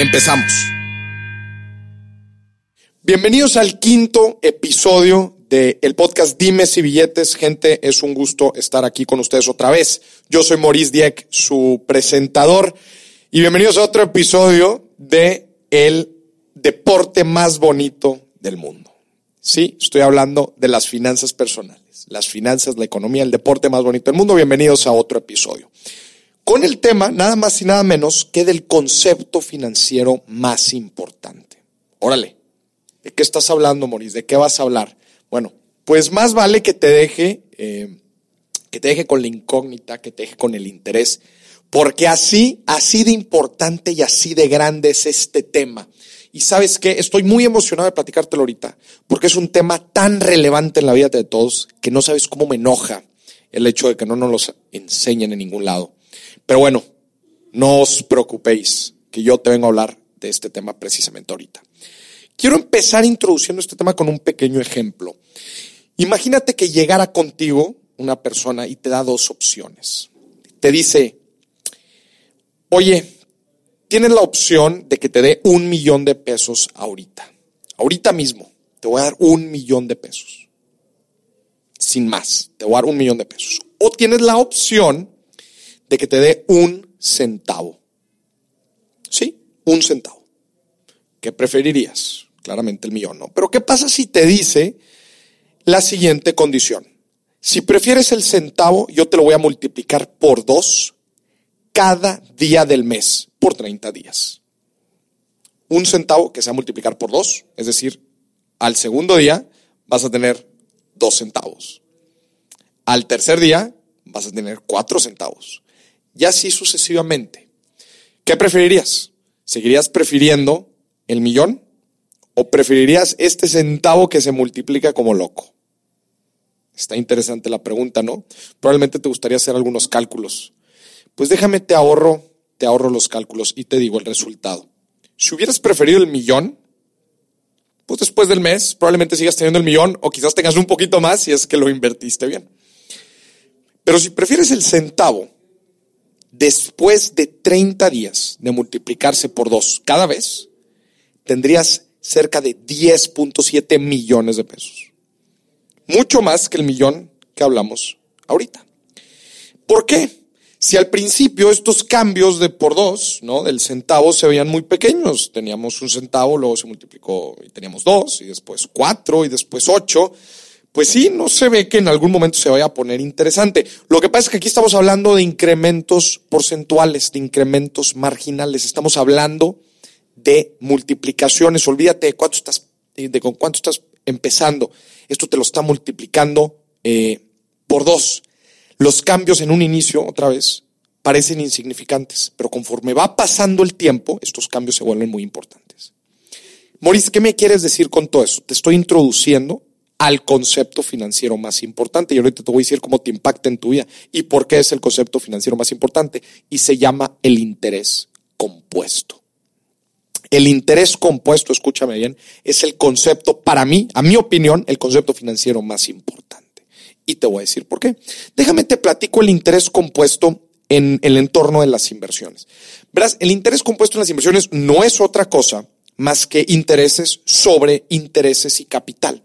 Empezamos. Bienvenidos al quinto episodio del podcast Dimes y Billetes. Gente, es un gusto estar aquí con ustedes otra vez. Yo soy Maurice Dieck, su presentador, y bienvenidos a otro episodio de el deporte más bonito del mundo. Sí, estoy hablando de las finanzas personales, las finanzas, la economía, el deporte más bonito del mundo. Bienvenidos a otro episodio. Con el tema, nada más y nada menos que del concepto financiero más importante. Órale, ¿de qué estás hablando, Maurice? ¿De qué vas a hablar? Bueno, pues más vale que te deje, eh, que te deje con la incógnita, que te deje con el interés, porque así, así de importante y así de grande es este tema. Y sabes qué, estoy muy emocionado de platicártelo ahorita, porque es un tema tan relevante en la vida de todos que no sabes cómo me enoja el hecho de que no nos lo enseñen en ningún lado. Pero bueno, no os preocupéis, que yo te vengo a hablar de este tema precisamente ahorita. Quiero empezar introduciendo este tema con un pequeño ejemplo. Imagínate que llegara contigo una persona y te da dos opciones. Te dice, oye, tienes la opción de que te dé un millón de pesos ahorita. Ahorita mismo, te voy a dar un millón de pesos. Sin más, te voy a dar un millón de pesos. O tienes la opción de que te dé un centavo. ¿Sí? Un centavo. ¿Qué preferirías? claramente el millón, ¿no? Pero ¿qué pasa si te dice la siguiente condición? Si prefieres el centavo, yo te lo voy a multiplicar por dos cada día del mes, por 30 días. Un centavo que sea multiplicar por dos, es decir, al segundo día vas a tener dos centavos. Al tercer día vas a tener cuatro centavos. Y así sucesivamente. ¿Qué preferirías? ¿Seguirías prefiriendo el millón ¿O preferirías este centavo que se multiplica como loco? Está interesante la pregunta, ¿no? Probablemente te gustaría hacer algunos cálculos. Pues déjame, te ahorro, te ahorro los cálculos y te digo el resultado. Si hubieras preferido el millón, pues después del mes probablemente sigas teniendo el millón o quizás tengas un poquito más si es que lo invertiste bien. Pero si prefieres el centavo, después de 30 días de multiplicarse por dos cada vez, tendrías cerca de 10.7 millones de pesos. Mucho más que el millón que hablamos ahorita. ¿Por qué? Si al principio estos cambios de por dos, ¿no? Del centavo se veían muy pequeños. Teníamos un centavo, luego se multiplicó y teníamos dos, y después cuatro, y después ocho. Pues sí, no se ve que en algún momento se vaya a poner interesante. Lo que pasa es que aquí estamos hablando de incrementos porcentuales, de incrementos marginales. Estamos hablando de multiplicaciones. Olvídate de cuánto estás, de con cuánto estás empezando. Esto te lo está multiplicando eh, por dos. Los cambios en un inicio, otra vez, parecen insignificantes, pero conforme va pasando el tiempo, estos cambios se vuelven muy importantes. Maurice, ¿qué me quieres decir con todo eso? Te estoy introduciendo al concepto financiero más importante y ahorita te voy a decir cómo te impacta en tu vida y por qué es el concepto financiero más importante y se llama el interés compuesto. El interés compuesto, escúchame bien, es el concepto, para mí, a mi opinión, el concepto financiero más importante. Y te voy a decir por qué. Déjame te platico el interés compuesto en el entorno de las inversiones. Verás, el interés compuesto en las inversiones no es otra cosa más que intereses sobre intereses y capital.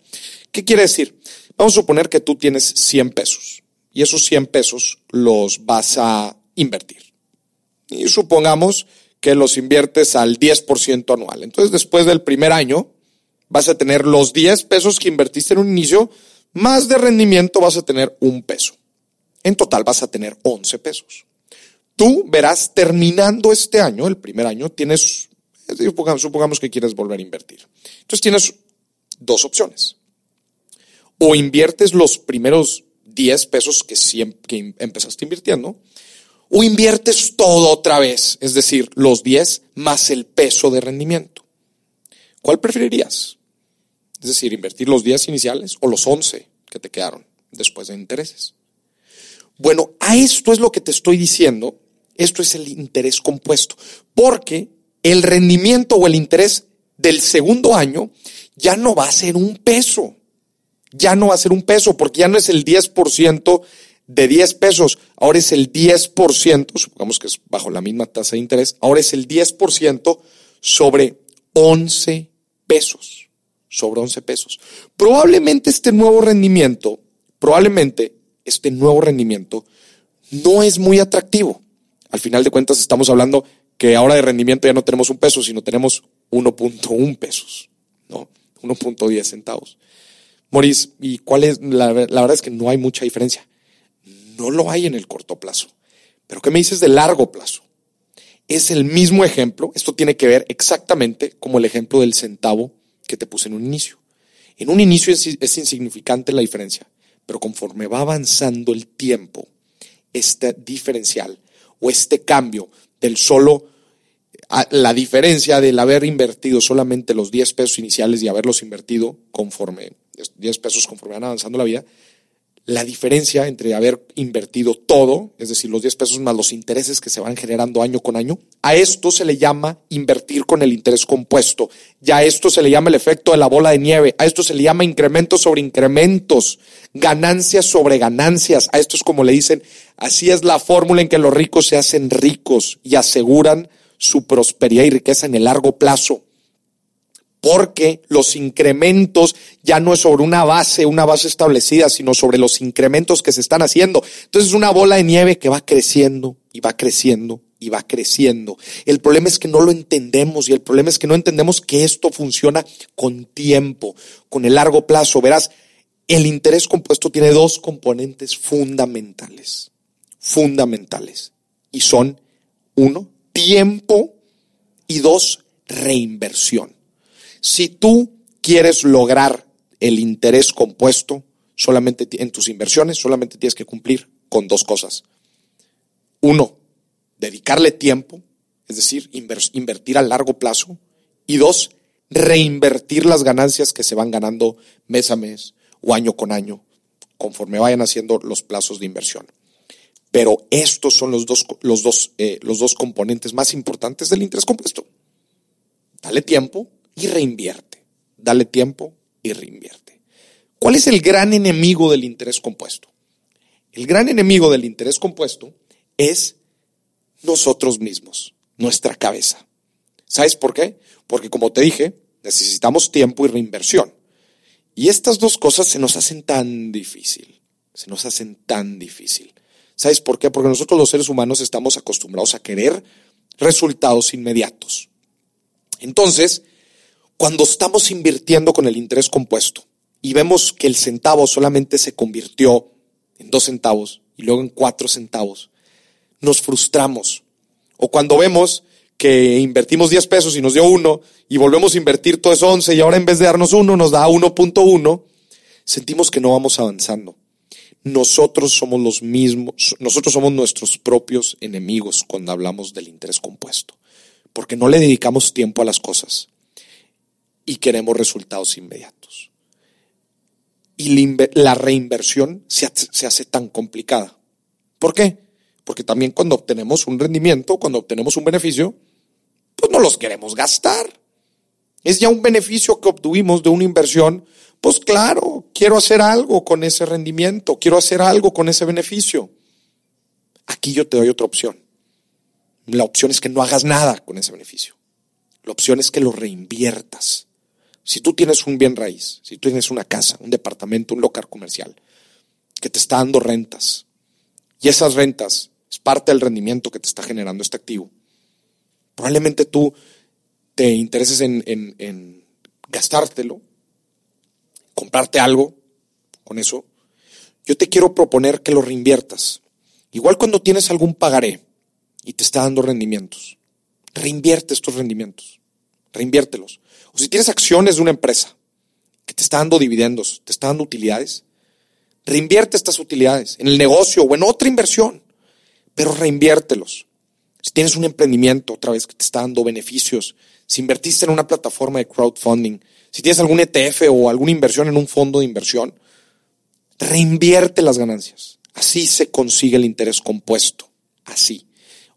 ¿Qué quiere decir? Vamos a suponer que tú tienes 100 pesos y esos 100 pesos los vas a invertir. Y supongamos que los inviertes al 10% anual. Entonces, después del primer año, vas a tener los 10 pesos que invertiste en un inicio, más de rendimiento vas a tener un peso. En total vas a tener 11 pesos. Tú verás, terminando este año, el primer año, tienes, supongamos, que quieres volver a invertir. Entonces tienes dos opciones. O inviertes los primeros 10 pesos que, que empezaste invirtiendo, o inviertes todo otra vez, es decir, los 10 más el peso de rendimiento. ¿Cuál preferirías? Es decir, invertir los 10 iniciales o los 11 que te quedaron después de intereses. Bueno, a esto es lo que te estoy diciendo. Esto es el interés compuesto. Porque el rendimiento o el interés del segundo año ya no va a ser un peso. Ya no va a ser un peso porque ya no es el 10% de 10 pesos. Ahora es el 10%, supongamos que es bajo la misma tasa de interés. Ahora es el 10% sobre 11 pesos. Sobre 11 pesos. Probablemente este nuevo rendimiento, probablemente este nuevo rendimiento no es muy atractivo. Al final de cuentas estamos hablando que ahora de rendimiento ya no tenemos un peso, sino tenemos 1.1 pesos, ¿no? 1.10 centavos. Moris, ¿y cuál es? La, verdad es que no hay mucha diferencia. No lo hay en el corto plazo. Pero ¿qué me dices de largo plazo? Es el mismo ejemplo, esto tiene que ver exactamente como el ejemplo del centavo que te puse en un inicio. En un inicio es, es insignificante la diferencia, pero conforme va avanzando el tiempo, este diferencial o este cambio del solo, la diferencia del haber invertido solamente los 10 pesos iniciales y haberlos invertido conforme, 10 pesos conforme van avanzando la vida, la diferencia entre haber invertido todo, es decir, los 10 pesos más los intereses que se van generando año con año, a esto se le llama invertir con el interés compuesto. Ya a esto se le llama el efecto de la bola de nieve. A esto se le llama incrementos sobre incrementos, ganancias sobre ganancias. A esto es como le dicen, así es la fórmula en que los ricos se hacen ricos y aseguran su prosperidad y riqueza en el largo plazo porque los incrementos ya no es sobre una base, una base establecida, sino sobre los incrementos que se están haciendo. Entonces es una bola de nieve que va creciendo y va creciendo y va creciendo. El problema es que no lo entendemos y el problema es que no entendemos que esto funciona con tiempo, con el largo plazo. Verás, el interés compuesto tiene dos componentes fundamentales, fundamentales, y son, uno, tiempo y dos, reinversión. Si tú quieres lograr el interés compuesto solamente en tus inversiones, solamente tienes que cumplir con dos cosas. Uno, dedicarle tiempo, es decir, invertir a largo plazo. Y dos, reinvertir las ganancias que se van ganando mes a mes o año con año, conforme vayan haciendo los plazos de inversión. Pero estos son los dos, los dos, eh, los dos componentes más importantes del interés compuesto. Dale tiempo y reinvierte. Dale tiempo y reinvierte. ¿Cuál es el gran enemigo del interés compuesto? El gran enemigo del interés compuesto es nosotros mismos, nuestra cabeza. ¿Sabes por qué? Porque como te dije, necesitamos tiempo y reinversión. Y estas dos cosas se nos hacen tan difícil, se nos hacen tan difícil. ¿Sabes por qué? Porque nosotros los seres humanos estamos acostumbrados a querer resultados inmediatos. Entonces, cuando estamos invirtiendo con el interés compuesto y vemos que el centavo solamente se convirtió en dos centavos y luego en cuatro centavos, nos frustramos. O cuando vemos que invertimos 10 pesos y nos dio uno y volvemos a invertir todo eso 11 y ahora en vez de darnos uno nos da 1.1, sentimos que no vamos avanzando. Nosotros somos los mismos, nosotros somos nuestros propios enemigos cuando hablamos del interés compuesto, porque no le dedicamos tiempo a las cosas y queremos resultados inmediatos. Y la reinversión se hace tan complicada. ¿Por qué? Porque también cuando obtenemos un rendimiento, cuando obtenemos un beneficio, pues no los queremos gastar. Es ya un beneficio que obtuvimos de una inversión, pues claro, quiero hacer algo con ese rendimiento, quiero hacer algo con ese beneficio. Aquí yo te doy otra opción. La opción es que no hagas nada con ese beneficio. La opción es que lo reinviertas. Si tú tienes un bien raíz, si tú tienes una casa, un departamento, un local comercial, que te está dando rentas, y esas rentas es parte del rendimiento que te está generando este activo, probablemente tú te intereses en, en gastártelo, comprarte algo con eso. Yo te quiero proponer que lo reinviertas. Igual cuando tienes algún pagaré y te está dando rendimientos, reinvierte estos rendimientos, reinviértelos. O si tienes acciones de una empresa que te está dando dividendos, te está dando utilidades, reinvierte estas utilidades en el negocio o en otra inversión. pero reinviértelos. Si tienes un emprendimiento, otra vez que te está dando beneficios, si invertiste en una plataforma de crowdfunding, si tienes algún ETF o alguna inversión en un fondo de inversión, reinvierte las ganancias. Así se consigue el interés compuesto. Así.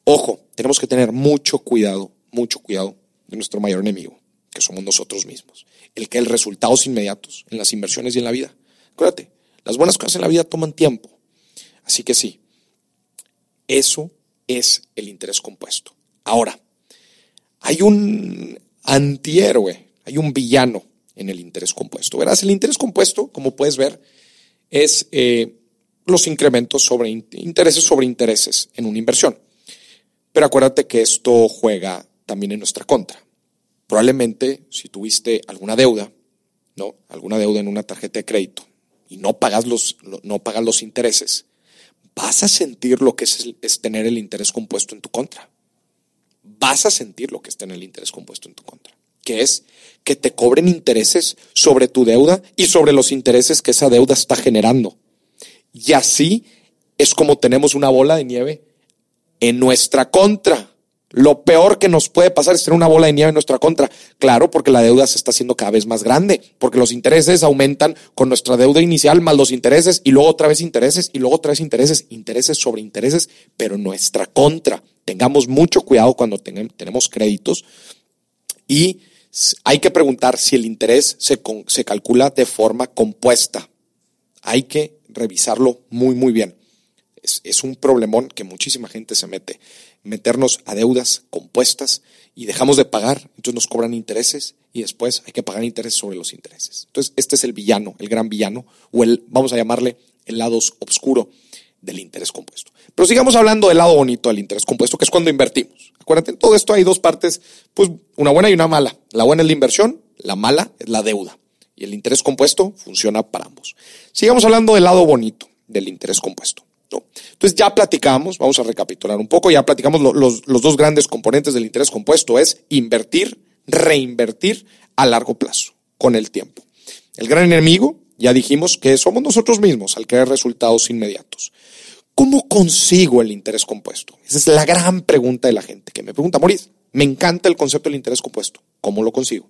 Ojo, tenemos que tener mucho cuidado, mucho cuidado de nuestro mayor enemigo, que somos nosotros mismos. El que hay resultados inmediatos en las inversiones y en la vida. Acuérdate, las buenas cosas en la vida toman tiempo. Así que sí, eso es el interés compuesto. Ahora, hay un antihéroe, hay un villano en el interés compuesto. Verás, el interés compuesto, como puedes ver, es eh, los incrementos sobre intereses sobre intereses en una inversión. Pero acuérdate que esto juega también en nuestra contra. Probablemente si tuviste alguna deuda, ¿no? Alguna deuda en una tarjeta de crédito y no pagas los, no pagas los intereses, vas a sentir lo que es, es tener el interés compuesto en tu contra. Vas a sentir lo que es tener el interés compuesto en tu contra que es que te cobren intereses sobre tu deuda y sobre los intereses que esa deuda está generando. Y así es como tenemos una bola de nieve en nuestra contra. Lo peor que nos puede pasar es tener una bola de nieve en nuestra contra. Claro, porque la deuda se está haciendo cada vez más grande, porque los intereses aumentan con nuestra deuda inicial más los intereses y luego otra vez intereses y luego otra vez intereses, intereses sobre intereses, pero en nuestra contra. Tengamos mucho cuidado cuando tenemos créditos y hay que preguntar si el interés se, calcula de forma compuesta. Hay que revisarlo muy, muy bien. Es, es, un problemón que muchísima gente se mete. Meternos a deudas compuestas y dejamos de pagar, entonces nos cobran intereses y después hay que pagar intereses sobre los intereses. Entonces, este es el villano, el gran villano, o el, vamos a llamarle el lado oscuro del interés compuesto. Pero sigamos hablando del lado bonito del interés compuesto, que es cuando invertimos. Acuérdate, en todo esto hay dos partes, pues una buena y una mala. La buena es la inversión, la mala es la deuda. Y el interés compuesto funciona para ambos. Sigamos hablando del lado bonito del interés compuesto. Entonces ya platicamos, vamos a recapitular un poco, ya platicamos los, dos grandes componentes del interés compuesto, es invertir, reinvertir a largo plazo, con el tiempo. El gran enemigo, ya dijimos que somos nosotros mismos al querer resultados inmediatos. ¿Cómo consigo el interés compuesto? Esa es la gran pregunta de la gente que me pregunta, Moris, me encanta el concepto del interés compuesto. ¿Cómo lo consigo?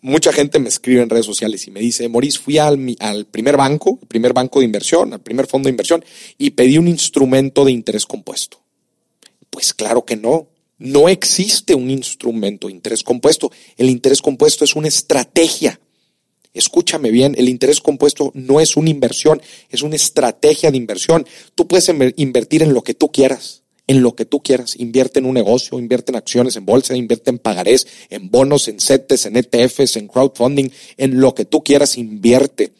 Mucha gente me escribe en redes sociales y me dice, Moris, fui al, al primer banco, el primer banco de inversión, al primer fondo de inversión, y pedí un instrumento de interés compuesto. Pues claro que no. No existe un instrumento de interés compuesto. El interés compuesto es una estrategia Escúchame bien, el interés compuesto no es una inversión, es una estrategia de inversión. Tú puedes invertir en lo que tú quieras, en lo que tú quieras. Invierte en un negocio, invierte en acciones, en bolsa, invierte en pagarés, en bonos, en CETES, en ETFs, en crowdfunding, en lo que tú quieras, invierte.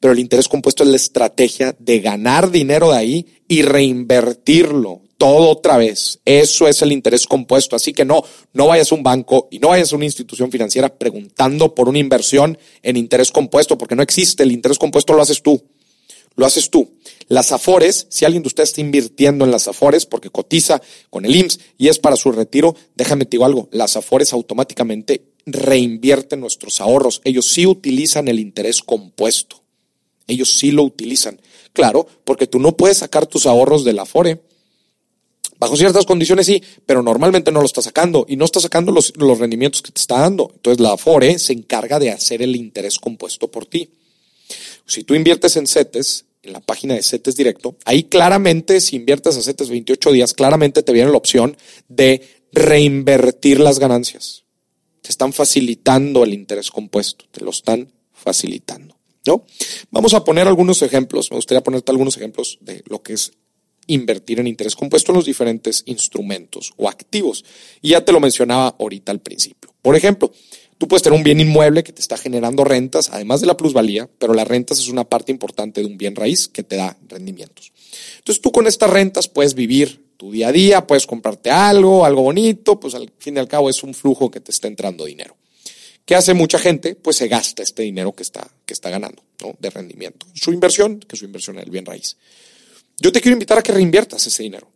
Pero el interés compuesto es la estrategia de ganar dinero de ahí y reinvertirlo todo otra vez. Eso es el interés compuesto. Así que no, no vayas a un banco y no vayas a una institución financiera preguntando por una inversión en interés compuesto, porque no existe. El interés compuesto lo haces tú. Lo haces tú. Las Afores, si alguien de ustedes está invirtiendo en las Afores porque cotiza con el IMSS y es para su retiro, déjame te digo algo, las Afores automáticamente reinvierten nuestros ahorros. Ellos sí utilizan el interés compuesto. Ellos sí lo utilizan. Claro, porque tú no puedes sacar tus ahorros de la Afore Bajo ciertas condiciones sí, pero normalmente no lo está sacando y no está sacando los, rendimientos que te está dando. Entonces la Afore se encarga de hacer el interés compuesto por ti. Si tú inviertes en CETES, en la página de CETES Directo, ahí claramente, si inviertes a CETES 28 días, claramente te viene la opción de reinvertir las ganancias. Te están facilitando el interés compuesto, te lo están facilitando. ¿no? Vamos a poner algunos ejemplos, me gustaría ponerte algunos ejemplos de lo que es invertir en interés compuesto en los diferentes instrumentos o activos. Y ya te lo mencionaba ahorita al principio. Por ejemplo, tú puedes tener un bien inmueble que te está generando rentas, además de la plusvalía, pero las rentas es una parte importante de un bien raíz que te da rendimientos. Entonces tú con estas rentas puedes vivir tu día a día, puedes comprarte algo, algo bonito, pues al fin y al cabo es un flujo que te está entrando dinero. ¿Qué hace mucha gente? Pues se gasta este dinero que está, que está ganando de rendimiento. Su inversión, que su inversión en el bien raíz. Yo te quiero invitar a que reinviertas ese dinero.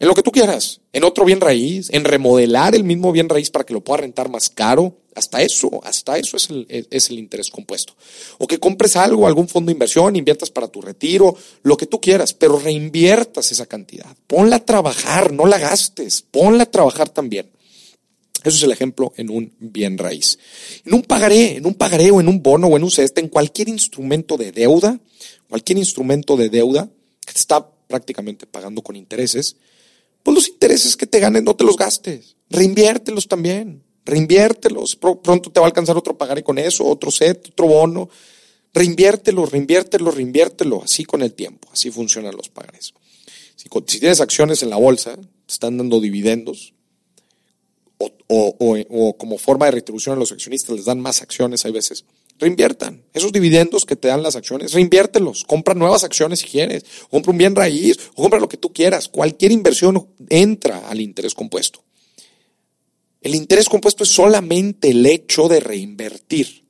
En lo que tú quieras, en otro bien raíz, en remodelar el mismo bien raíz para que lo puedas rentar más caro, Hasta eso, hasta eso es el, es el interés compuesto. O que compres algo, algún fondo de inversión, inviertas para tu retiro, lo que tú quieras, pero reinviertas esa cantidad. Ponla a trabajar, no la gastes, ponla a trabajar también. Eso es el ejemplo en un bien raíz. En un pagaré, en un pagaré o en un bono o en un ceste, en cualquier instrumento de deuda, cualquier instrumento de deuda que te está prácticamente pagando con intereses, pues los intereses que te ganes no te los gastes, reinviértelos también reinviértelos. Pronto te va a alcanzar otro pagaré con eso, otro set, otro bono. Reinviértelo, reinviértelo, reinviértelo. Así con el tiempo. Así funcionan los pagares. Si, tienes acciones en la bolsa, te están dando dividendos, o, o, como forma de retribución a los accionistas les dan más acciones hay veces, reinviertan. Esos dividendos que te dan las acciones, reinviértelos. Compra nuevas acciones si quieres. Compra un bien raíz, o compra lo que tú quieras. Cualquier inversión entra al interés compuesto. El interés compuesto es solamente el hecho de reinvertir.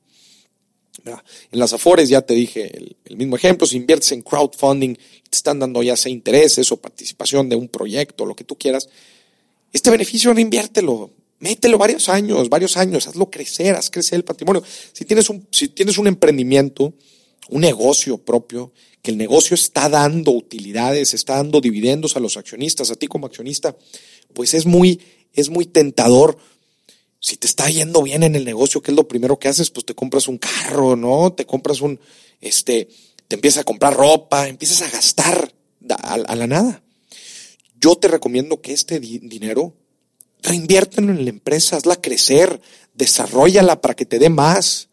En las Afores ya te dije el, mismo ejemplo, si inviertes en crowdfunding, te están dando ya sea intereses o participación de un proyecto, lo que tú quieras, este beneficio reinviértelo, mételo varios años, varios años, hazlo crecer, haz crecer el patrimonio. Si tienes un, si tienes un emprendimiento, un negocio propio, que el negocio está dando utilidades, está dando dividendos a los accionistas, a ti como accionista, pues es muy es muy tentador. Si te está yendo bien en el negocio, ¿qué es lo primero que haces? Pues te compras un carro, ¿no? Te compras un, este, te empiezas a comprar ropa, empiezas a gastar a, la nada. Yo te recomiendo que este dinero reinviértelo en la empresa, hazla crecer, desarrollala para que te dé más.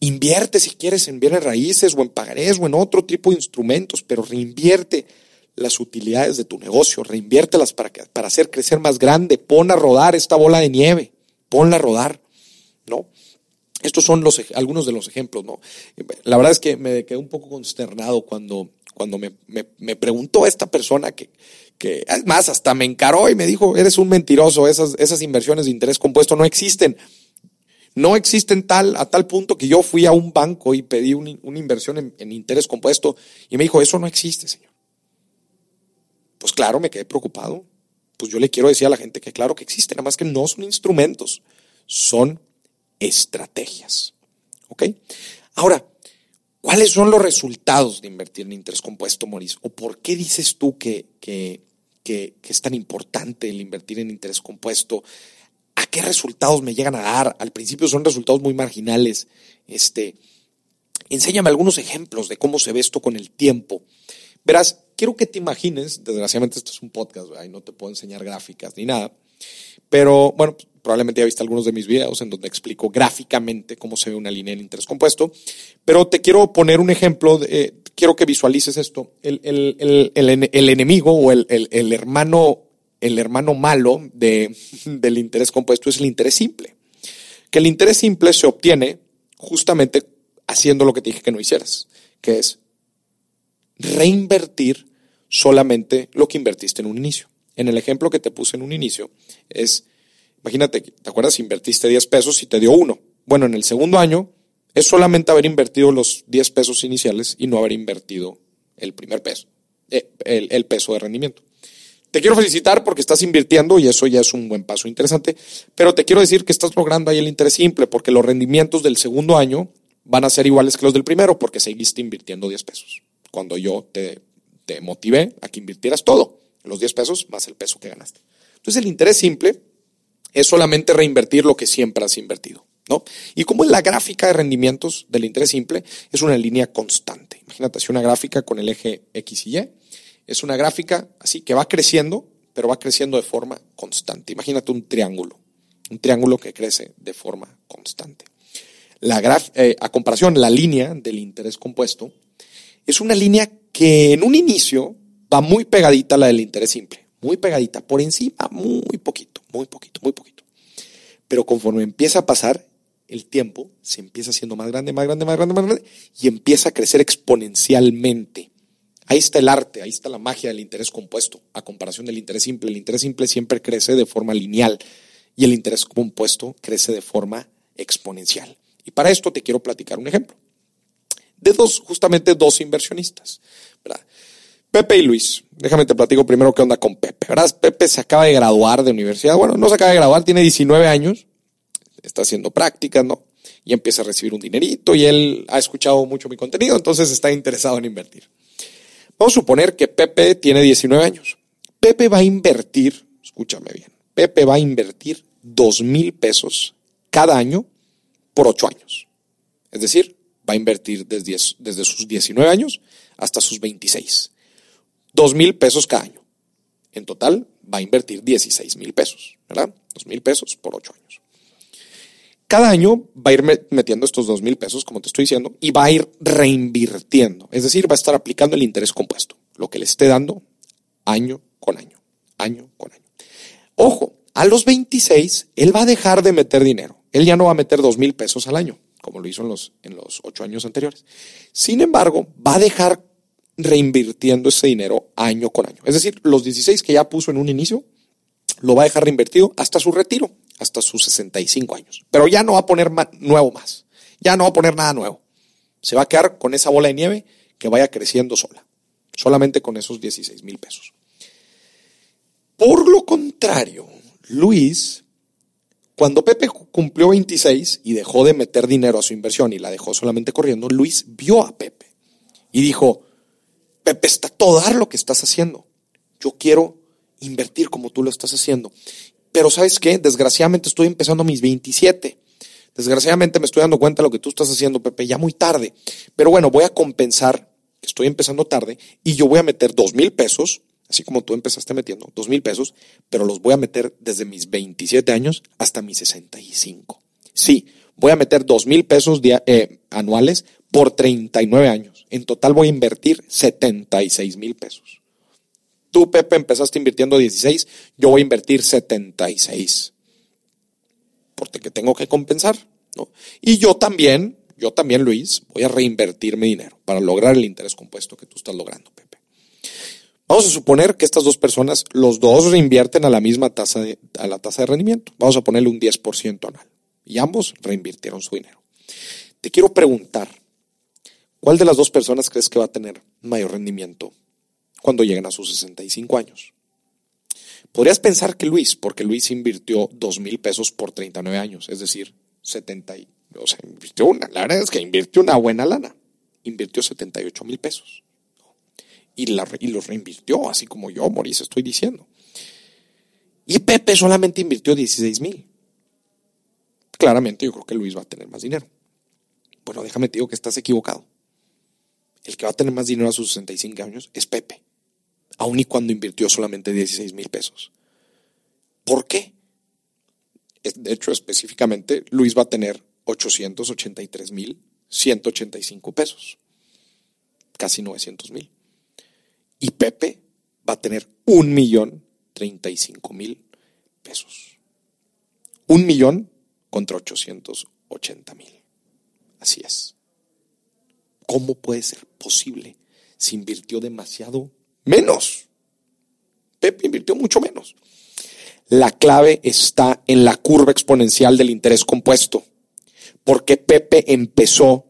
Invierte si quieres en bienes raíces o en pagarés o en otro tipo de instrumentos, pero reinvierte las utilidades de tu negocio, reinviértelas para, para hacer crecer más grande, pon a rodar esta bola de nieve, ponla a rodar, ¿no? Estos son los, algunos de los ejemplos, ¿no? La verdad es que me quedé un poco consternado cuando, cuando me, me, preguntó esta persona que, que, más, hasta me encaró y me dijo, eres un mentiroso, esas, esas inversiones de interés compuesto no existen. No existen tal, a tal punto que yo fui a un banco y pedí una inversión en, en interés compuesto y me dijo, eso no existe, señor. Pues claro, me quedé preocupado. Pues yo le quiero decir a la gente que claro que existen, nada más que no son instrumentos, son estrategias. ¿Ok? Ahora, ¿cuáles son los resultados de invertir en interés compuesto, Maurice? ¿O por qué dices tú que, que, que, es tan importante el invertir en interés compuesto? ¿A qué resultados me llegan a dar? Al principio son resultados muy marginales. Este, enséñame algunos ejemplos de cómo se ve esto con el tiempo. Verás, quiero que te imagines, desgraciadamente esto es un podcast, no te puedo enseñar gráficas ni nada, pero bueno, probablemente ya viste algunos de mis videos en donde explico gráficamente cómo se ve una línea en interés compuesto, pero te quiero poner un ejemplo, eh, quiero que visualices esto, el, enemigo o el, hermano, el hermano malo de, del interés compuesto es el interés simple, que el interés simple se obtiene justamente haciendo lo que te dije que no hicieras, que es reinvertir solamente lo que invertiste en un inicio. En el ejemplo que te puse en un inicio es, imagínate, ¿te acuerdas? Invertiste 10 pesos y te dio uno. Bueno, en el segundo año es solamente haber invertido los 10 pesos iniciales y no haber invertido el primer peso, eh, el, el peso de rendimiento. Te quiero felicitar porque estás invirtiendo y eso ya es un buen paso interesante, pero te quiero decir que estás logrando ahí el interés simple porque los rendimientos del segundo año van a ser iguales que los del primero porque seguiste invirtiendo 10 pesos cuando yo te, te motivé a que invirtieras todo, los 10 pesos más el peso que ganaste. Entonces el interés simple es solamente reinvertir lo que siempre has invertido. ¿No? Y como en la gráfica de rendimientos del interés simple es una línea constante. Imagínate así una gráfica con el eje X y Y. Es una gráfica así que va creciendo, pero va creciendo de forma constante. Imagínate un triángulo, un triángulo que crece de forma constante. La eh, a comparación, la línea del interés compuesto es una línea que en un inicio va muy pegadita a la del interés simple, muy pegadita, por encima, muy poquito, muy poquito, muy poquito. Pero conforme empieza a pasar el tiempo, se empieza haciendo más grande, más grande, más grande, más grande, y empieza a crecer exponencialmente. Ahí está el arte, ahí está la magia del interés compuesto, a comparación del interés simple. El interés simple siempre crece de forma lineal y el interés compuesto crece de forma exponencial. Y para esto te quiero platicar un ejemplo de dos, justamente dos inversionistas. Pepe y Luis. Déjame te platico primero qué onda con Pepe. ¿verdad? Pepe se acaba de graduar de universidad. Bueno, no se acaba de graduar, tiene 19 años. está haciendo prácticas, ¿no? Y empieza a recibir un dinerito y él ha escuchado mucho mi contenido, entonces está interesado en invertir. Vamos a suponer que Pepe tiene 19 años. Pepe va a invertir, escúchame bien, Pepe va a invertir dos mil pesos cada año por ocho años. Es decir, va a invertir desde, sus 19 años hasta sus 26. Dos mil pesos cada año. En total va a invertir 16 mil pesos, ¿verdad? Dos mil pesos por ocho años. Cada año va a ir metiendo estos dos mil pesos, como te estoy diciendo, y va a ir reinvirtiendo. Es decir, va a estar aplicando el interés compuesto, lo que le esté dando año con año, año con año. Ojo, a los 26, él va a dejar de meter dinero. Él ya no va a meter dos mil pesos al año, como lo hizo en los, en los ocho años anteriores. Sin embargo, va a dejar reinvirtiendo ese dinero año con año. Es decir, los 16 que ya puso en un inicio, lo va a dejar reinvertido hasta su retiro, hasta sus 65 años. Pero ya no va a poner nuevo más. Ya no va a poner nada nuevo. Se va a quedar con esa bola de nieve que vaya creciendo sola. Solamente con esos 16 mil pesos. Por lo contrario, Luis, cuando Pepe cumplió 26 y dejó de meter dinero a su inversión y la dejó solamente corriendo, Luis vio a Pepe y dijo, Pepe, está todo lo que estás haciendo. Yo quiero invertir como tú lo estás haciendo. Pero sabes qué, desgraciadamente estoy empezando mis 27. Desgraciadamente me estoy dando cuenta de lo que tú estás haciendo, Pepe, ya muy tarde. Pero bueno, voy a compensar que estoy empezando tarde y yo voy a meter dos mil pesos así como tú empezaste metiendo, dos mil pesos, pero los voy a meter desde mis 27 años hasta mis 65. Sí, voy a meter dos mil pesos eh, anuales por 39 años. En total voy a invertir 76 mil pesos. Tú, Pepe, empezaste invirtiendo 16, yo voy a invertir 76. Porque tengo que compensar, ¿no? Y yo también, yo también, Luis, voy a reinvertir mi dinero para lograr el interés compuesto que tú estás logrando, Pepe. Vamos a suponer que estas dos personas, los dos reinvierten a la misma tasa de, a la tasa de rendimiento. Vamos a ponerle un 10% anual. Y ambos reinvirtieron su dinero. Te quiero preguntar, ¿cuál de las dos personas crees que va a tener mayor rendimiento cuando lleguen a sus 65 años? Podrías pensar que Luis, porque Luis invirtió 2 mil pesos por 39 años, es decir, 70, o invirtió una, la verdad es que invirtió una buena lana, invirtió 78 mil pesos y, la, y los reinvirtió, así como yo, Maurice, estoy diciendo. Y Pepe solamente invirtió 16 mil. Claramente yo creo que Luis va a tener más dinero. Bueno, déjame te digo que estás equivocado. El que va a tener más dinero a sus 65 años es Pepe, aun y cuando invirtió solamente 16 mil pesos. ¿Por qué? De hecho, específicamente, Luis va a tener 883 mil 185 pesos, casi 900 mil. Y Pepe va a tener un millón treinta y cinco mil pesos. Un millón contra ochocientos ochenta mil. Así es. ¿Cómo puede ser posible? Se invirtió demasiado menos. Pepe invirtió mucho menos. La clave está en la curva exponencial del interés compuesto. Porque Pepe empezó,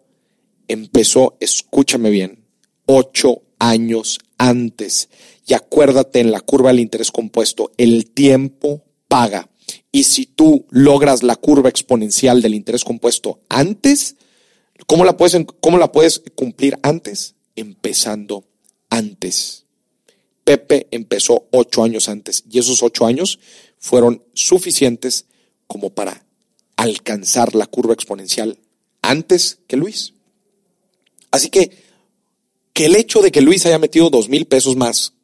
empezó, escúchame bien, ocho años antes. Y acuérdate en la curva del interés compuesto, el tiempo paga. Y si tú logras la curva exponencial del interés compuesto antes, ¿cómo la puedes, cómo la puedes cumplir antes? Empezando antes. Pepe empezó ocho años antes y esos ocho años fueron suficientes como para alcanzar la curva exponencial antes que Luis. Así que que el hecho de que Luis haya metido dos mil pesos más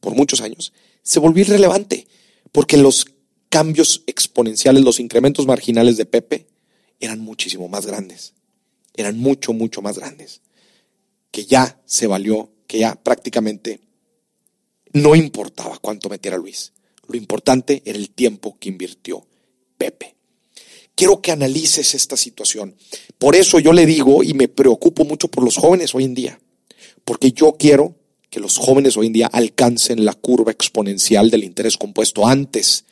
por muchos años se volvió irrelevante, porque los cambios exponenciales, los incrementos marginales de Pepe eran muchísimo más grandes, eran mucho, mucho más grandes, que ya se valió, que ya prácticamente no importaba cuánto metiera Luis. Lo importante era el tiempo que invirtió Pepe. Quiero que analices esta situación. Por eso yo le digo y me preocupo mucho por los jóvenes hoy en día porque yo quiero que los jóvenes hoy en día alcancen la curva exponencial del interés compuesto antes.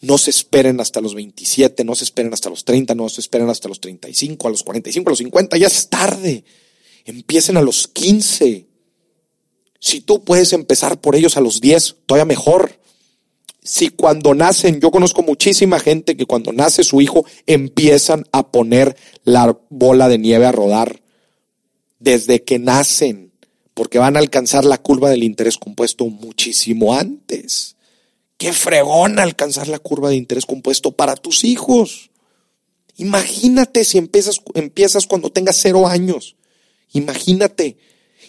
No se esperen hasta los 27, no se esperen hasta los 30, no se esperen hasta los 35, a los 45, a los 50, ya es tarde. Empiecen a los 15. Si tú puedes empezar por ellos a los 10, todavía mejor. si cuando nacen, yo conozco muchísima gente que cuando nace su hijo empiezan a poner la bola de nieve a rodar desde que nacen, porque van a alcanzar la curva del interés compuesto muchísimo antes. Qué fregón alcanzar la curva de interés compuesto para tus hijos. Imagínate si empiezas, empiezas cuando tengas cero años. Imagínate,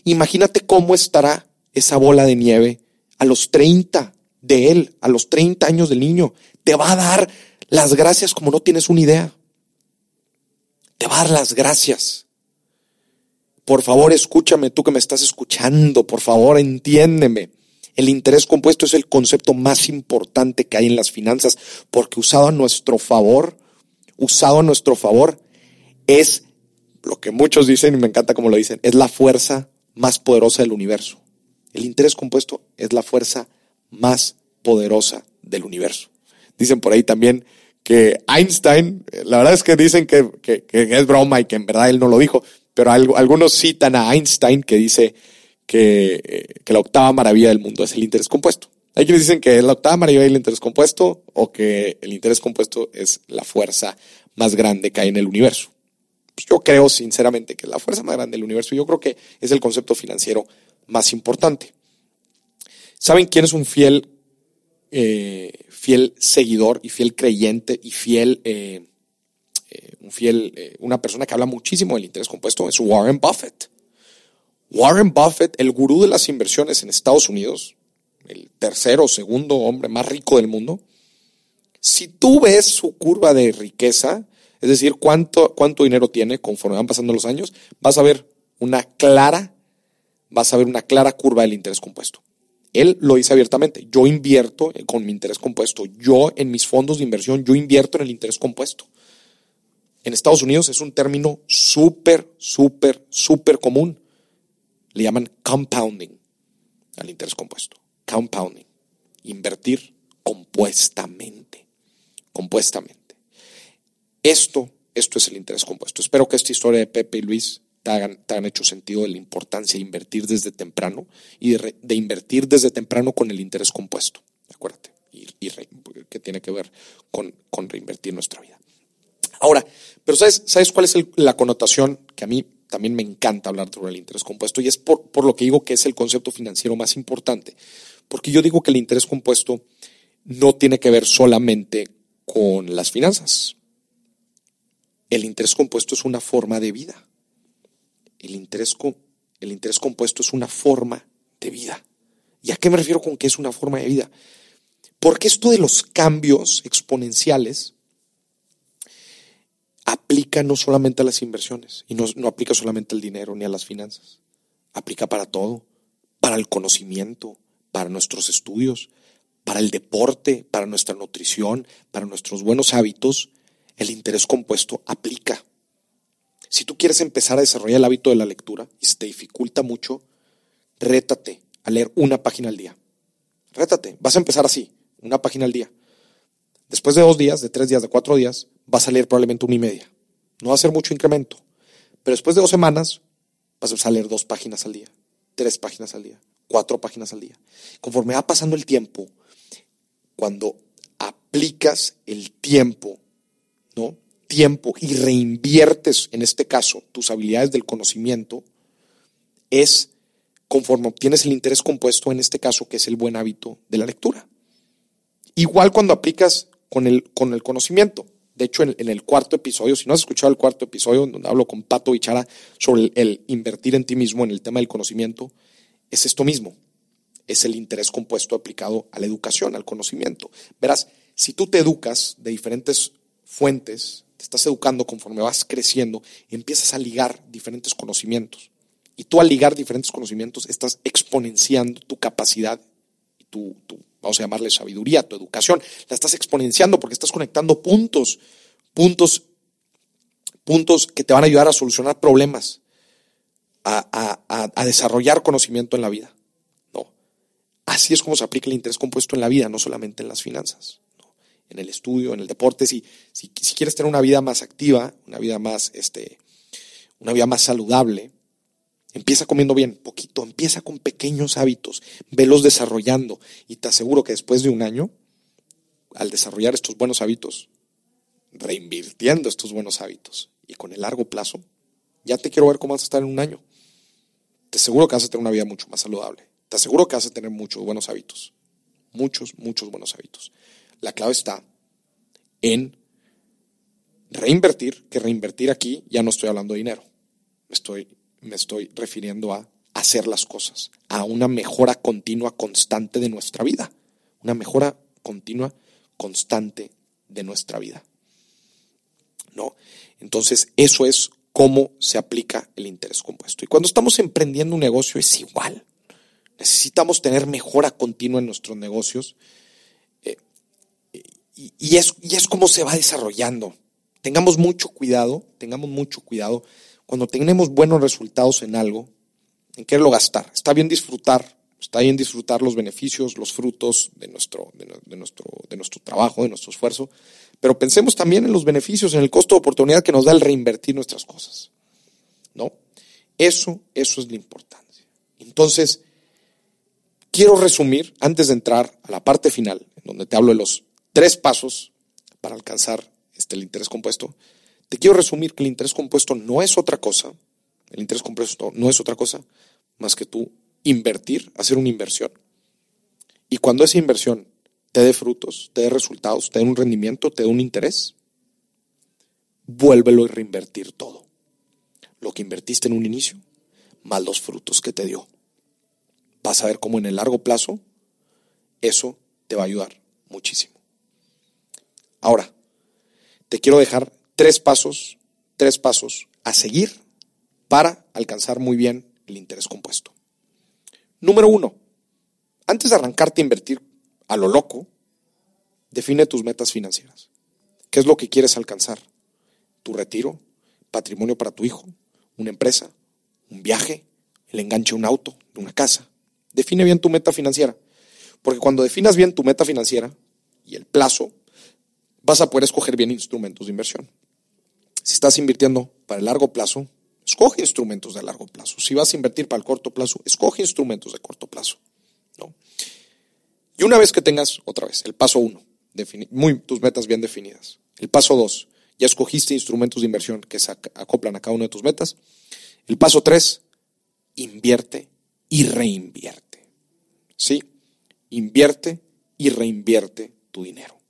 imagínate cómo estará esa bola de nieve a los 30 de él, a los 30 años del niño. Te va a dar las gracias como no tienes una idea. Te va a dar las gracias. Por favor, escúchame, tú que me estás escuchando, por favor, entiéndeme. El interés compuesto es el concepto más importante que hay en las finanzas, porque usado a nuestro favor, usado a nuestro favor, es lo que muchos dicen, y me encanta como lo dicen, es la fuerza más poderosa del universo. El interés compuesto es la fuerza más poderosa del universo. Dicen por ahí también que Einstein, la verdad es que dicen que, es broma y que en verdad él no lo dijo, pero algunos citan a Einstein que dice que, la octava maravilla del mundo es el interés compuesto. Hay quienes dicen que es la octava maravilla del interés compuesto o que el interés compuesto es la fuerza más grande que hay en el universo. Pues yo creo sinceramente que es la fuerza más grande del universo. Yo creo que es el concepto financiero más importante. ¿Saben quién es un fiel, eh, fiel seguidor y fiel creyente y fiel, eh, eh, un fiel, una persona que habla muchísimo del interés compuesto? Es Warren Buffett. Warren Buffett, el gurú de las inversiones en Estados Unidos, el tercero o segundo hombre más rico del mundo, si tú ves su curva de riqueza, es decir, cuánto, cuánto dinero tiene conforme van pasando los años, vas a ver una clara, vas a ver una clara curva del interés compuesto. Él lo dice abiertamente, yo invierto con mi interés compuesto, yo en mis fondos de inversión, yo invierto en el interés compuesto. En Estados Unidos es un término súper, súper, súper común le llaman compounding al interés compuesto. Compounding. Invertir compuestamente. Compuestamente. Esto, esto es el interés compuesto. Espero que esta historia de Pepe y Luis te hagan, hecho sentido de la importancia de invertir desde temprano y de, invertir desde temprano con el interés compuesto. Acuérdate. Y, que tiene que ver con, con reinvertir nuestra vida. Ahora, pero ¿sabes, ¿sabes cuál es la connotación que a mí también me encanta hablar sobre el interés compuesto y es por, lo que digo que es el concepto financiero más importante. Porque yo digo que el interés compuesto no tiene que ver solamente con las finanzas. El interés compuesto es una forma de vida. El interés, el interés compuesto es una forma de vida. ¿Y a qué me refiero con que es una forma de vida? Porque esto de los cambios exponenciales aplica no solamente a las inversiones y no, aplica solamente al dinero ni a las finanzas. Aplica para todo, para el conocimiento, para nuestros estudios, para el deporte, para nuestra nutrición, para nuestros buenos hábitos. El interés compuesto aplica. Si tú quieres empezar a desarrollar el hábito de la lectura y se te dificulta mucho, rétate a leer una página al día. Rétate, vas a empezar así, una página al día. Después de dos días, de tres días, de cuatro días, vas a leer probablemente una y media. No va a ser mucho incremento. Pero después de dos semanas, vas a leer dos páginas al día, tres páginas al día, cuatro páginas al día. Conforme va pasando el tiempo, cuando aplicas el tiempo, ¿no? Tiempo y reinviertes, en este caso, tus habilidades del conocimiento, es conforme obtienes el interés compuesto, en este caso, que es el buen hábito de la lectura. Igual cuando aplicas con el, con el conocimiento. De hecho, en, el cuarto episodio, si no has escuchado el cuarto episodio, donde hablo con Pato Bichara sobre el, invertir en ti mismo en el tema del conocimiento, es esto mismo. Es el interés compuesto aplicado a la educación, al conocimiento. Verás, si tú te educas de diferentes fuentes, te estás educando conforme vas creciendo, empiezas a ligar diferentes conocimientos. Y tú al ligar diferentes conocimientos estás exponenciando tu capacidad tu, tu vamos a llamarle sabiduría, tu educación, la estás exponenciando porque estás conectando puntos, puntos, puntos que te van a ayudar a solucionar problemas, a, desarrollar conocimiento en la vida. No. Así es como se aplica el interés compuesto en la vida, no solamente en las finanzas, en el estudio, en el deporte. Si, si, si, quieres tener una vida más activa, una vida más, este, una vida más saludable, Empieza comiendo bien, poquito, empieza con pequeños hábitos, velos desarrollando y te aseguro que después de un año al desarrollar estos buenos hábitos, reinvirtiendo estos buenos hábitos y con el largo plazo, ya te quiero ver cómo vas a estar en un año. Te aseguro que vas a tener una vida mucho más saludable. Te aseguro que vas a tener muchos buenos hábitos. Muchos, muchos buenos hábitos. La clave está en reinvertir, que reinvertir aquí ya no estoy hablando de dinero. Estoy, me estoy refiriendo a hacer las cosas, a una mejora continua, constante de nuestra vida. Una mejora continua, constante de nuestra vida. ¿No? Entonces, eso es cómo se aplica el interés compuesto. Y cuando estamos emprendiendo un negocio es igual. Necesitamos tener mejora continua en nuestros negocios. Eh, y, es, y es como se va desarrollando. Tengamos mucho cuidado, tengamos mucho cuidado. Cuando tenemos buenos resultados en algo, en quererlo gastar. Está bien disfrutar, está bien disfrutar los beneficios, los frutos de nuestro, de, nuestro, de nuestro trabajo, de nuestro esfuerzo, pero pensemos también en los beneficios, en el costo de oportunidad que nos da el reinvertir nuestras cosas. ¿No? Eso, eso es la importancia. Entonces, quiero resumir, antes de entrar a la parte final, en donde te hablo de los tres pasos para alcanzar este, el interés compuesto, te quiero resumir que el interés compuesto no es otra cosa, el interés compuesto no es otra cosa más que tú invertir, hacer una inversión. Y cuando esa inversión te dé frutos, te dé resultados, te dé un rendimiento, te dé un interés, vuélvelo a reinvertir todo. Lo que invertiste en un inicio, más los frutos que te dio. Vas a ver cómo en el largo plazo eso te va a ayudar muchísimo. Ahora, te quiero dejar tres pasos, tres pasos a seguir para alcanzar muy bien el interés compuesto. Número uno, antes de arrancarte a invertir a lo loco, define tus metas financieras. ¿Qué es lo que quieres alcanzar? ¿Tu retiro? ¿Patrimonio para tu hijo? ¿Una empresa? ¿Un viaje? ¿El enganche de un auto? ¿De una casa? Define bien tu meta financiera. Porque cuando definas bien tu meta financiera y el plazo, vas a poder escoger bien instrumentos de inversión. Si estás invirtiendo para el largo plazo, escoge instrumentos de largo plazo. Si vas a invertir para el corto plazo, escoge instrumentos de corto plazo. ¿no? Y una vez que tengas, otra vez, el paso uno, tus metas bien definidas. El paso dos, ya escogiste instrumentos de inversión que se acoplan a cada una de tus metas. El paso tres, invierte y reinvierte. ¿Sí? Invierte y reinvierte tu dinero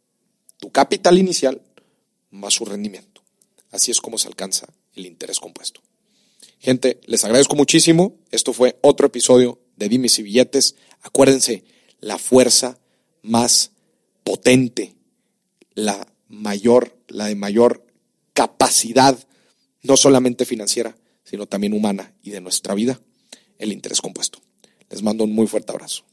tu capital inicial más su rendimiento. Así es como se alcanza el interés compuesto. Gente, les agradezco muchísimo. Esto fue otro episodio de Dimes y Billetes. Acuérdense, la fuerza más potente, la mayor, la de mayor capacidad, no solamente financiera, sino también humana y de nuestra vida, el interés compuesto. Les mando un muy fuerte abrazo.